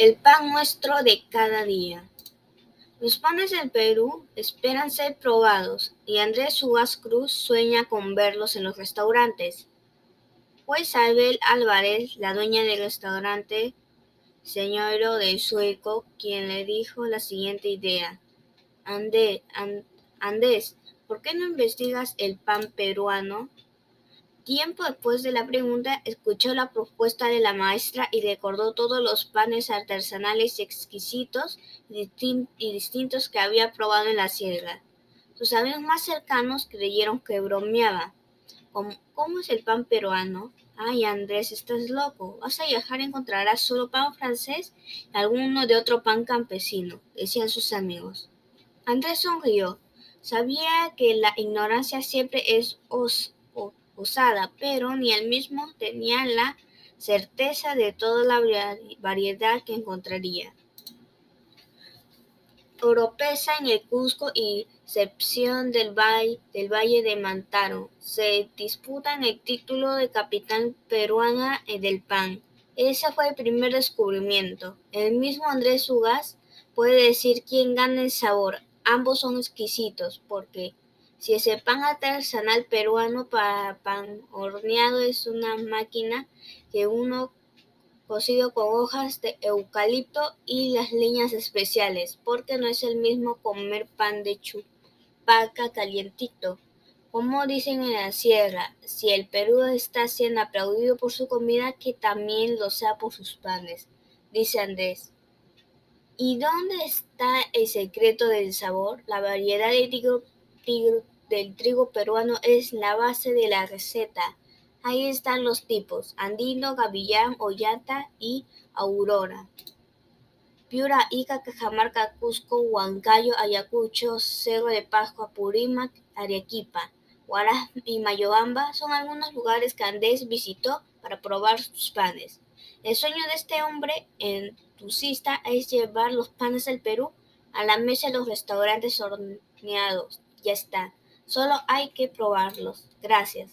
El pan nuestro de cada día. Los panes del Perú esperan ser probados y Andrés Ugas Cruz sueña con verlos en los restaurantes. Fue Isabel Álvarez, la dueña del restaurante Señoro del Sueco, quien le dijo la siguiente idea. Andrés, Andés, ¿por qué no investigas el pan peruano? Tiempo después de la pregunta, escuchó la propuesta de la maestra y recordó todos los panes artesanales exquisitos y distintos que había probado en la sierra. Sus amigos más cercanos creyeron que bromeaba. ¿Cómo, es el pan peruano? Ay, Andrés, estás loco. Vas a viajar y encontrarás solo pan francés y alguno de otro pan campesino, decían sus amigos. Andrés sonrió. Sabía que la ignorancia siempre es os pero ni él mismo tenía la certeza de toda la variedad que encontraría. Oropesa en el Cusco y Sepción del Valle, del Valle de Mantaro se disputan el título de capitán peruana del pan. Ese fue el primer descubrimiento. El mismo Andrés Ugas puede decir quién gana el sabor. Ambos son exquisitos porque si ese pan artesanal peruano para pan horneado es una máquina que uno cocido con hojas de eucalipto y las leñas especiales, porque no es el mismo comer pan de chupaca calientito. Como dicen en la sierra, si el Perú está siendo aplaudido por su comida, que también lo sea por sus panes, dice Andrés. ¿Y dónde está el secreto del sabor? La variedad de del trigo peruano es la base de la receta. Ahí están los tipos, andino, gavillán, ollanta y aurora. Piura, Ica, Cajamarca, Cusco, Huancayo, Ayacucho, Cerro de Pascua, Purímac, Arequipa, Huaraz y Mayobamba son algunos lugares que Andrés visitó para probar sus panes. El sueño de este hombre entusiasta es llevar los panes del Perú a la mesa de los restaurantes horneados. Ya está. Solo hay que probarlos. Gracias.